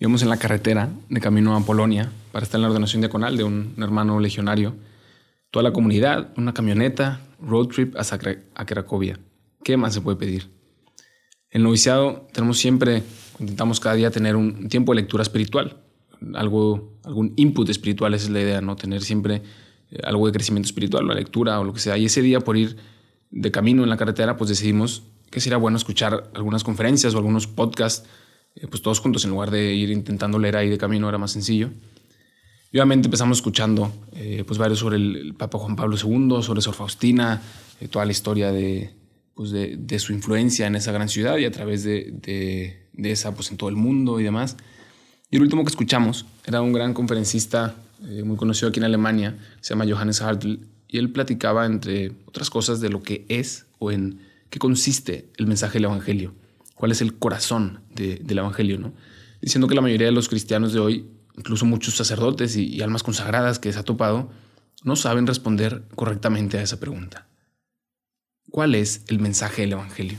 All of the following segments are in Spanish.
Íbamos en la carretera de camino a Polonia para estar en la ordenación diaconal de un, hermano legionario. Toda la comunidad, una camioneta, road trip a Cracovia. ¿Qué más se puede pedir? En noviciado tenemos siempre, intentamos cada día tener un tiempo de lectura espiritual, algo, algún input espiritual, esa es la idea, ¿no? Tener siempre eh, algo de crecimiento espiritual, la lectura o lo que sea. Y ese día por ir de camino en la carretera, pues decidimos que sería bueno escuchar algunas conferencias o algunos podcasts pues todos juntos, en lugar de ir intentando leer ahí de camino, era más sencillo. Y obviamente empezamos escuchando eh, pues varios sobre el, Papa Juan Pablo II, sobre Sor Faustina, eh, toda la historia de, pues de, su influencia en esa gran ciudad y a través de, de, de, esa pues en todo el mundo y demás. Y el último que escuchamos era un gran conferencista muy conocido aquí en Alemania, se llama Johannes Hartl, y él platicaba entre otras cosas de lo que es o en qué consiste el mensaje del Evangelio cuál es el corazón del Evangelio, ¿no? Diciendo que la mayoría de los cristianos de hoy, incluso muchos sacerdotes y, almas consagradas que se ha topado, no saben responder correctamente a esa pregunta. ¿Cuál es el mensaje del Evangelio?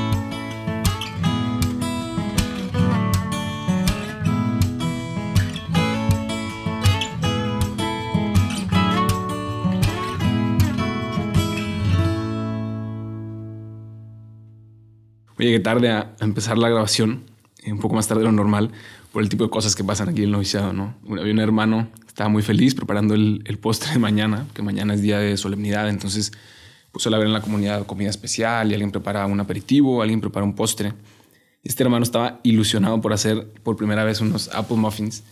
Llegué tarde a empezar la grabación, un poco más tarde de lo normal, por el tipo de cosas que pasan aquí en el noviciado, ¿no? Había un hermano estaba muy feliz preparando el, postre de mañana, que mañana es día de solemnidad, entonces pues suele haber en la comunidad comida especial y alguien prepara un aperitivo, alguien prepara un postre. Este hermano estaba ilusionado por hacer por primera vez unos apple muffins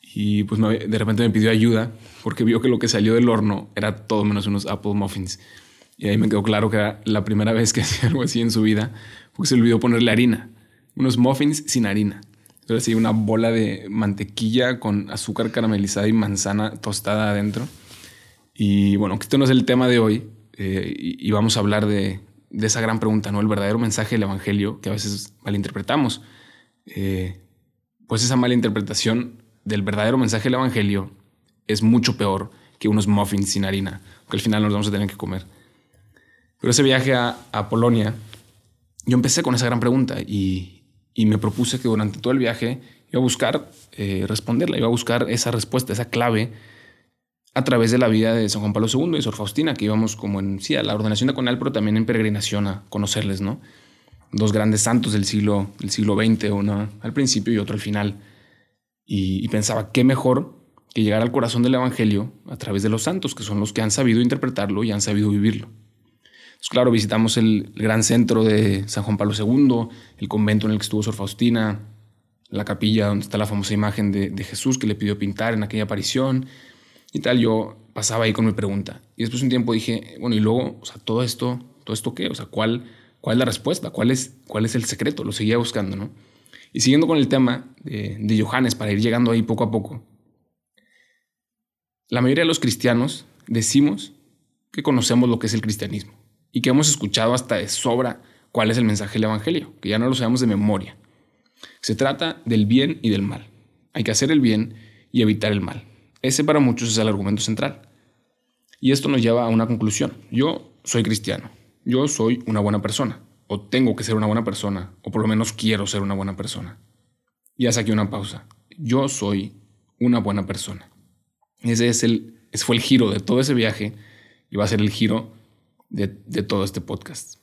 y pues de repente me pidió ayuda porque vio que lo que salió del horno era todo menos unos apple muffins. Y ahí me quedó claro que era la primera vez que hacía algo así en su vida porque se olvidó ponerle harina. Unos muffins sin harina. Entonces, sí, una bola de mantequilla con azúcar caramelizada y manzana tostada adentro. Y bueno, esto no es el tema de hoy. Eh, y, vamos a hablar de, de, esa gran pregunta, ¿no? El verdadero mensaje del Evangelio que a veces malinterpretamos. Eh, pues esa malinterpretación del verdadero mensaje del Evangelio es mucho peor que unos muffins sin harina, que al final nos vamos a tener que comer. Pero ese viaje a Polonia yo empecé con esa gran pregunta y, me propuse que durante todo el viaje iba a buscar eh, responderla, iba a buscar esa respuesta, esa clave a través de la vida de San Juan Pablo II y Sor Faustina, que íbamos como en, sí, a la ordenación de Conal, pero también en peregrinación a conocerles, ¿no? Dos grandes santos del siglo, del siglo XX, uno al principio y otro al final. Y, y pensaba, qué mejor que llegar al corazón del Evangelio a través de los santos, que son los que han sabido interpretarlo y han sabido vivirlo. Pues claro, visitamos el, gran centro de San Juan Pablo II, el convento en el que estuvo Sor Faustina, la capilla donde está la famosa imagen de, Jesús que le pidió pintar en aquella aparición y tal. Yo pasaba ahí con mi pregunta. Y después de un tiempo dije, bueno, y luego, o sea, todo esto, ¿todo esto qué? O sea, ¿cuál, cuál es la respuesta? ¿Cuál es, ¿Cuál es el secreto? Lo seguía buscando, ¿no? Y siguiendo con el tema de, de Johannes, para ir llegando ahí poco a poco, la mayoría de los cristianos decimos que conocemos lo que es el cristianismo y que hemos escuchado hasta de sobra cuál es el mensaje del Evangelio, que ya no lo sabemos de memoria. Se trata del bien y del mal. Hay que hacer el bien y evitar el mal. Ese para muchos es el argumento central. Y esto nos lleva a una conclusión. Yo soy cristiano. Yo soy una buena persona. O tengo que ser una buena persona. O por lo menos quiero ser una buena persona. Ya saqué una pausa. Yo soy una buena persona. Ese, es el, ese fue el giro de todo ese viaje. Y va a ser el giro de, todo este podcast.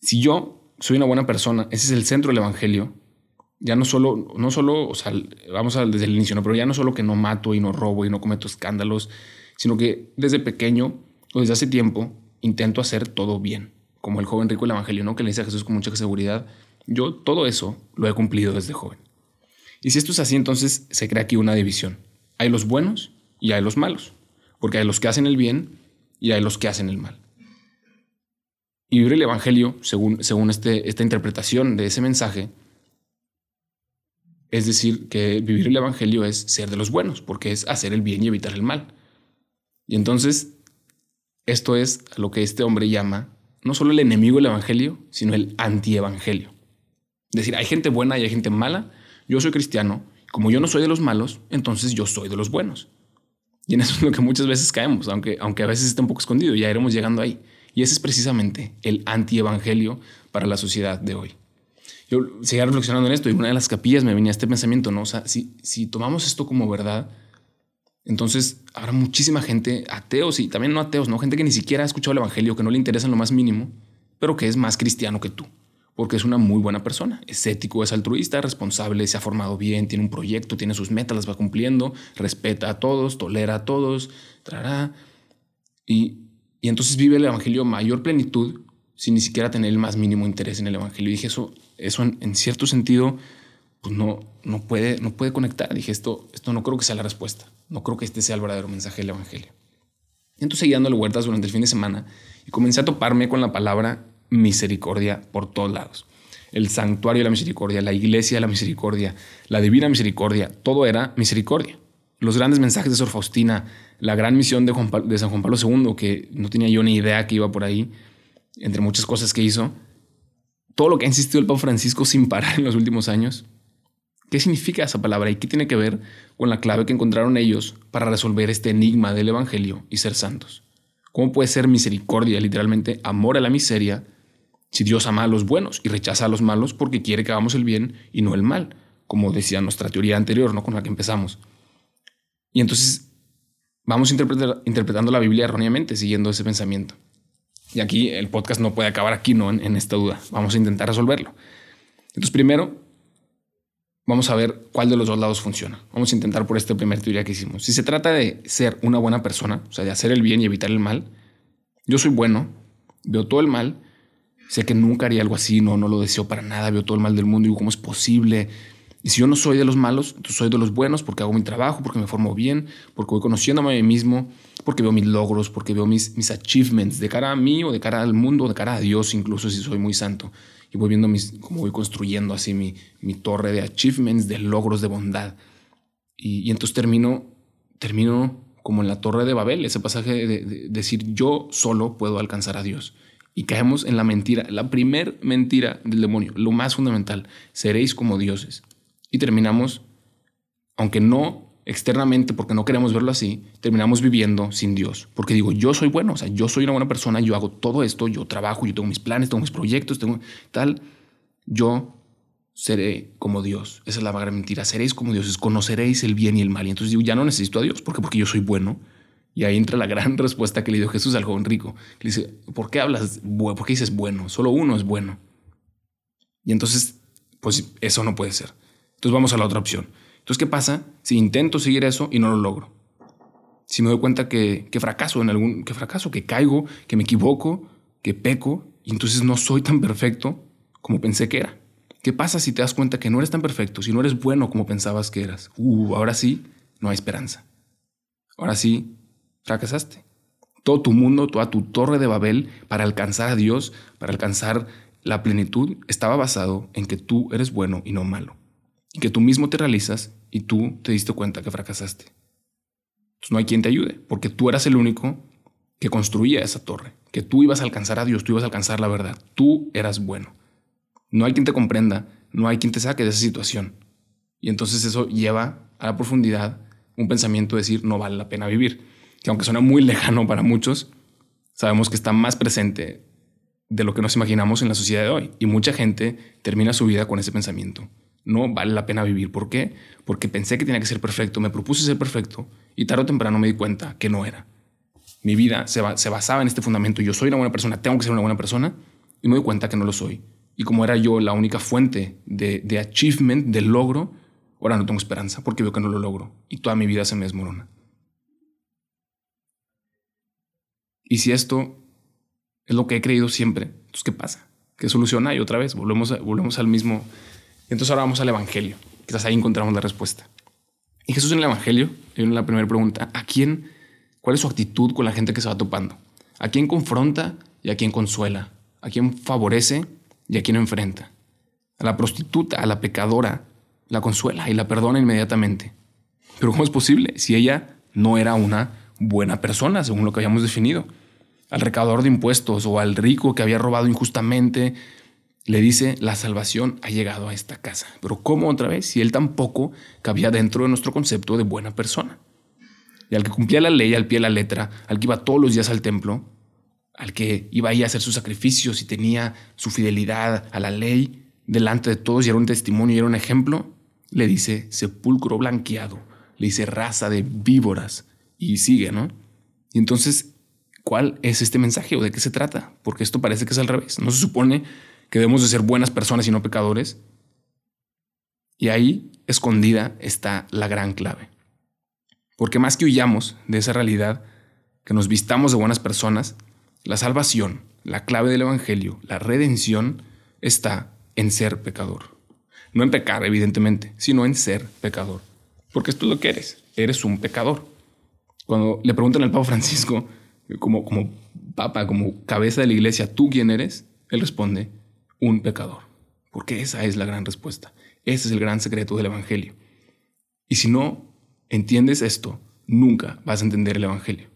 Si yo soy una buena persona, ese es el centro del Evangelio, ya no solo, no solo, o sea, vamos a desde el inicio, pero ya no solo que no mato y no robo y no cometo escándalos, sino que desde pequeño o desde hace tiempo intento hacer todo bien, como el joven rico del Evangelio, ¿no? que le dice a Jesús con mucha seguridad, yo todo eso lo he cumplido desde joven. Y si esto es así, entonces se crea aquí una división. Hay los buenos y hay los malos, porque hay los que hacen el bien y hay los que hacen el mal. Y vivir el Evangelio, según, según este, esta interpretación de ese mensaje, es decir, que vivir el Evangelio es ser de los buenos, porque es hacer el bien y evitar el mal. Y entonces, esto es lo que este hombre llama no solo el enemigo del evangelio, sino el antievangelio. Es decir, hay gente buena y hay gente mala. Yo soy cristiano. Como yo no soy de los malos, entonces yo soy de los buenos. Y en eso es lo que muchas veces caemos, aunque, aunque a veces está un poco escondido, ya iremos llegando ahí. Y ese es precisamente el antievangelio para la sociedad de hoy. Yo seguía reflexionando en esto y una de las capillas me venía este pensamiento, ¿no? Si, si tomamos esto como verdad, entonces habrá muchísima gente, ateos y también no ateos, ¿no? Gente que ni siquiera ha escuchado el evangelio, que no le interesa en lo más mínimo, pero que es más cristiano que tú, porque es una muy buena persona, es ético, es altruista, responsable, se ha formado bien, tiene un proyecto, tiene sus metas, las va cumpliendo, respeta a todos, tolera a todos, trará. Y, y entonces vive el evangelio mayor plenitud sin ni siquiera tener el más mínimo interés en el evangelio. Y dije, eso, eso en, cierto sentido, pues no, no, puede, no puede conectar. Dije, esto, esto no creo que sea la respuesta. No creo que este sea el verdadero mensaje del evangelio. Y entonces seguí dándole vueltas durante el fin de semana y comencé a toparme con la palabra misericordia por todos lados. El santuario de la misericordia, la iglesia de la misericordia, la divina misericordia, todo era misericordia. Los grandes mensajes de Sor Faustina, la gran misión de, San Juan Pablo II, que no tenía yo ni idea que iba por ahí, entre muchas cosas que hizo, todo lo que ha insistido el Papa Francisco sin parar en los últimos años. ¿Qué significa esa palabra y qué tiene que ver con la clave que encontraron ellos para resolver este enigma del Evangelio y ser santos? ¿Cómo puede ser misericordia, literalmente amor a la miseria, si Dios ama a los buenos y rechaza a los malos porque quiere que hagamos el bien y no el mal, como decía nuestra teoría anterior, ¿no? con la que empezamos? Y entonces vamos interpretando la Biblia erróneamente, siguiendo ese pensamiento. Y aquí el podcast no puede acabar aquí, ¿no? En, esta duda. Vamos a intentar resolverlo. Entonces, primero, vamos a ver cuál de los dos lados funciona. Vamos a intentar por esta primera teoría que hicimos. Si se trata de ser una buena persona, o sea, de hacer el bien y evitar el mal, yo soy bueno, veo todo el mal, sé que nunca haría algo así, no, no lo deseo para nada, veo todo el mal del mundo y digo, ¿cómo es posible? Y si yo no soy de los malos, entonces soy de los buenos porque hago mi trabajo, porque me formo bien, porque voy conociéndome a mí mismo, porque veo mis logros, porque veo mis, mis achievements de cara a mí o de cara al mundo, de cara a Dios, incluso si soy muy santo. Y voy viendo mis, cómo voy construyendo así mi, mi torre de achievements, de logros de bondad. Y, y, entonces termino, termino como en la torre de Babel, ese pasaje de, de decir yo solo puedo alcanzar a Dios. Y caemos en la mentira, la primer mentira del demonio, lo más fundamental, seréis como dioses y terminamos, aunque no externamente, porque no queremos verlo así, terminamos viviendo sin Dios. Porque digo, yo soy bueno, o sea, yo soy una buena persona, yo hago todo esto, yo trabajo, yo tengo mis planes, tengo mis proyectos, tengo tal. Yo seré como Dios. Esa es la gran mentira. Seréis como dioses, conoceréis el bien y el mal. Y entonces digo, ya no necesito a Dios. ¿Por qué? Porque yo soy bueno. Y ahí entra la gran respuesta que le dio Jesús al joven rico. le dice, ¿por qué hablas? ¿Por qué dices bueno? Solo uno es bueno. Y entonces, pues eso no puede ser. Entonces vamos a la otra opción. Entonces, ¿qué pasa si intento seguir eso y no lo logro? Si me doy cuenta que, fracaso en algún, que fracaso, que caigo, que me equivoco, que peco, y entonces no soy tan perfecto como pensé que era. ¿Qué pasa si te das cuenta que no eres tan perfecto, si no eres bueno como pensabas que eras? Uh, ahora sí, no hay esperanza. Ahora sí, fracasaste. Todo tu mundo, toda tu torre de Babel para alcanzar a Dios, para alcanzar la plenitud, estaba basado en que tú eres bueno y no malo que tú mismo te realizas y tú te diste cuenta que fracasaste. Entonces no hay quien te ayude, porque tú eras el único que construía esa torre, que tú ibas a alcanzar a Dios, tú ibas a alcanzar la verdad, tú eras bueno. No hay quien te comprenda, no hay quien te saque de esa situación. Y entonces eso lleva a la profundidad un pensamiento de decir no vale la pena vivir, que aunque suena muy lejano para muchos, sabemos que está más presente de lo que nos imaginamos en la sociedad de hoy. Y mucha gente termina su vida con ese pensamiento no vale la pena vivir. ¿Por qué? Porque pensé que tenía que ser perfecto, me propuse ser perfecto y tarde o temprano me di cuenta que no era. Mi vida se, basaba en este fundamento. Yo soy una buena persona, tengo que ser una buena persona y me doy cuenta que no lo soy. Y como era yo la única fuente de, de achievement, de logro, ahora no tengo esperanza porque veo que no lo logro y toda mi vida se me desmorona. Y si esto es lo que he creído siempre, entonces ¿qué pasa? ¿Qué solución hay otra vez? Volvemos, volvemos al mismo entonces ahora vamos al Evangelio. Quizás ahí encontramos la respuesta. Y Jesús en el Evangelio, en la primera pregunta, ¿a quién, cuál es su actitud con la gente que se va topando? ¿A quién confronta y a quién consuela? ¿A quién favorece y a quién enfrenta? A la prostituta, a la pecadora, la consuela y la perdona inmediatamente. Pero ¿cómo es posible si ella no era una buena persona, según lo que habíamos definido. Al recaudador de impuestos o al rico que había robado injustamente, le dice, la salvación ha llegado a esta casa. Pero ¿cómo otra vez? Si él tampoco cabía dentro de nuestro concepto de buena persona. Y al que cumplía la ley al pie de la letra, al que iba todos los días al templo, al que iba ahí a hacer sus sacrificios y tenía su fidelidad a la ley delante de todos y era un testimonio y era un ejemplo, le dice sepulcro blanqueado, le dice raza de víboras y sigue, ¿no? Y entonces, ¿cuál es este mensaje o de qué se trata? Porque esto parece que es al revés. No se supone que debemos de ser buenas personas y no pecadores. Y ahí, escondida, está la gran clave. Porque más que huyamos de esa realidad, que nos vistamos de buenas personas, la salvación, la clave del Evangelio, la redención, está en ser pecador. No en pecar, evidentemente, sino en ser pecador. Porque esto es lo que eres. Eres un pecador. Cuando le preguntan al Papa Francisco, como, como papa, como cabeza de la iglesia, ¿tú quién eres? Él responde, un pecador. Porque esa es la gran respuesta. Ese es el gran secreto del Evangelio. Y si no entiendes esto, nunca vas a entender el Evangelio.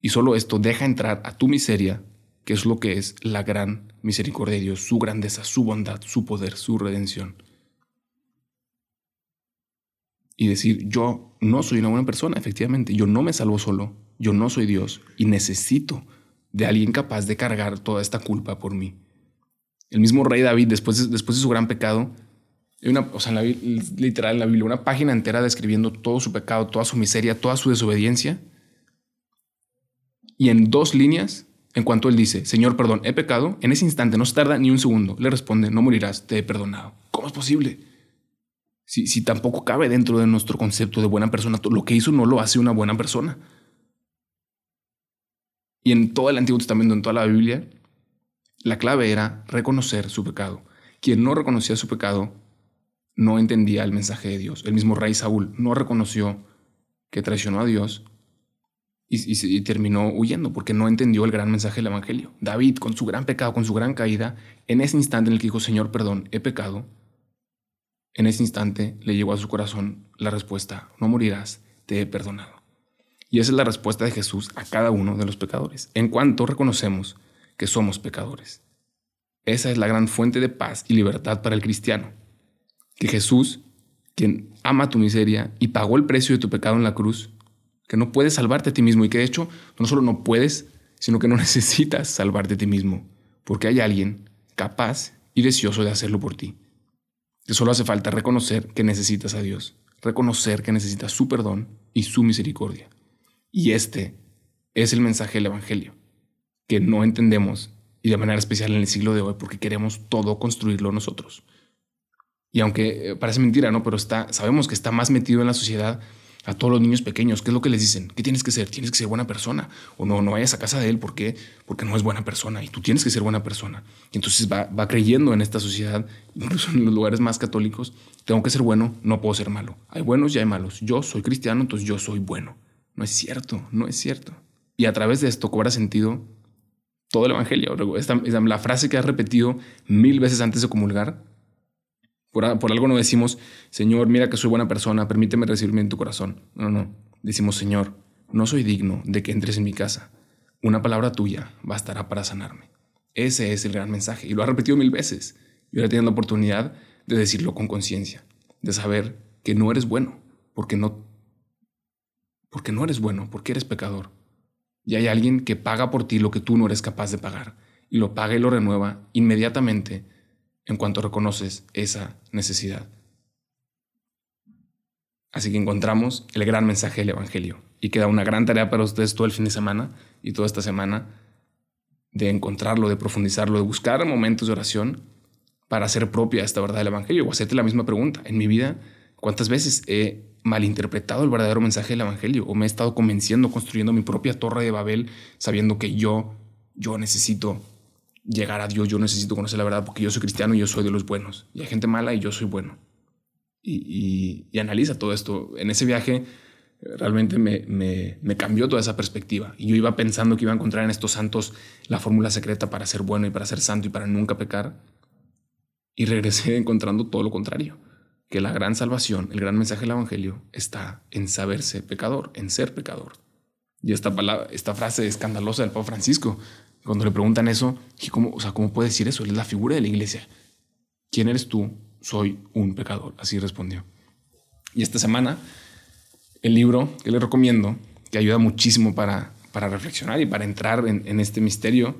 Y solo esto deja entrar a tu miseria, que es lo que es la gran misericordia de Dios, su grandeza, su bondad, su poder, su redención. Y decir, yo no soy una buena persona, efectivamente, yo no me salvo solo, yo no soy Dios y necesito de alguien capaz de cargar toda esta culpa por mí. El mismo rey David, después de, su gran pecado, una, o sea, en la, literal en la Biblia, una página entera describiendo todo su pecado, toda su miseria, toda su desobediencia. Y en dos líneas, en cuanto él dice, Señor, perdón, he pecado, en ese instante no se tarda ni un segundo, le responde, no morirás, te he perdonado. ¿Cómo es posible? Si, si tampoco cabe dentro de nuestro concepto de buena persona, lo que hizo no lo hace una buena persona. Y en todo el Antiguo Testamento, en toda la Biblia, la clave era reconocer su pecado. Quien no reconocía su pecado no entendía el mensaje de Dios. El mismo rey Saúl no reconoció que traicionó a Dios y, terminó huyendo porque no entendió el gran mensaje del Evangelio. David, con su gran pecado, con su gran caída, en ese instante en el que dijo, Señor, perdón, he pecado, en ese instante le llegó a su corazón la respuesta, no morirás, te he perdonado. Y esa es la respuesta de Jesús a cada uno de los pecadores. En cuanto reconocemos que somos pecadores. Esa es la gran fuente de paz y libertad para el cristiano. Que Jesús, quien ama tu miseria y pagó el precio de tu pecado en la cruz, que no puedes salvarte a ti mismo y que de hecho no solo no puedes, sino que no necesitas salvarte a ti mismo, porque hay alguien capaz y deseoso de hacerlo por ti. Que solo hace falta reconocer que necesitas a Dios, reconocer que necesitas su perdón y su misericordia. Y este es el mensaje del Evangelio que no entendemos y de manera especial en el siglo de hoy porque queremos todo construirlo nosotros. Y aunque eh, parece mentira, ¿no? Pero está, sabemos que está más metido en la sociedad a todos los niños pequeños. ¿Qué es lo que les dicen? ¿Qué tienes que ser? Tienes que ser buena persona. O no, no vayas a casa de él. ¿Por qué? Porque no es buena persona y tú tienes que ser buena persona. Y entonces va, va creyendo en esta sociedad, incluso en los lugares más católicos, tengo que ser bueno, no puedo ser malo. Hay buenos y hay malos. Yo soy cristiano, entonces yo soy bueno. No es cierto, no es cierto. Y a través de esto cobra sentido todo el Evangelio. la frase que has repetido mil veces antes de comulgar, por, algo no decimos, Señor, mira que soy buena persona, permíteme recibirme en tu corazón. No, no. Decimos, Señor, no soy digno de que entres en mi casa. Una palabra tuya bastará para sanarme. Ese es el gran mensaje. Y lo ha repetido mil veces. Y ahora teniendo la oportunidad de decirlo con conciencia, de saber que no eres bueno, porque no, porque no eres bueno, porque eres pecador y hay alguien que paga por ti lo que tú no eres capaz de pagar y lo paga y lo renueva inmediatamente en cuanto reconoces esa necesidad. Así que encontramos el gran mensaje del Evangelio y queda una gran tarea para ustedes todo el fin de semana y toda esta semana de encontrarlo, de profundizarlo, de buscar momentos de oración para hacer propia esta verdad del Evangelio o hacerte la misma pregunta. En mi vida, ¿cuántas veces he malinterpretado el verdadero mensaje del Evangelio o me he estado convenciendo, construyendo mi propia torre de Babel, sabiendo que yo, yo necesito llegar a Dios, yo necesito conocer la verdad porque yo soy cristiano y yo soy de los buenos. Y hay gente mala y yo soy bueno. Y, analiza todo esto. En ese viaje realmente me, me, me, cambió toda esa perspectiva. Y yo iba pensando que iba a encontrar en estos santos la fórmula secreta para ser bueno y para ser santo y para nunca pecar. Y regresé encontrando todo lo contrario que la gran salvación, el gran mensaje del Evangelio está en saberse pecador, en ser pecador. Y esta, palabra, esta frase escandalosa del Papa Francisco, cuando le preguntan eso, ¿cómo, o sea, ¿cómo puede decir eso? Él es la figura de la iglesia. ¿Quién eres tú? Soy un pecador. Así respondió. Y esta semana, el libro que le recomiendo, que ayuda muchísimo para, para reflexionar y para entrar en, este misterio,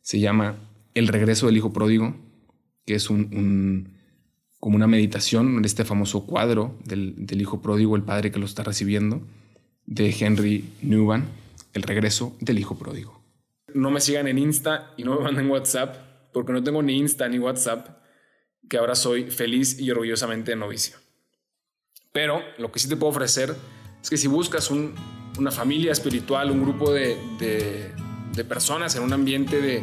se llama El regreso del Hijo Pródigo, que es un, como una meditación en este famoso cuadro del, del Hijo Pródigo, el Padre que lo está recibiendo, de Henry Newman, El regreso del Hijo Pródigo. No me sigan en Insta y no me manden WhatsApp, porque no tengo ni Insta ni WhatsApp, que ahora soy feliz y orgullosamente novicio. Pero lo que sí te puedo ofrecer es que si buscas una familia espiritual, un grupo de, personas en un ambiente de,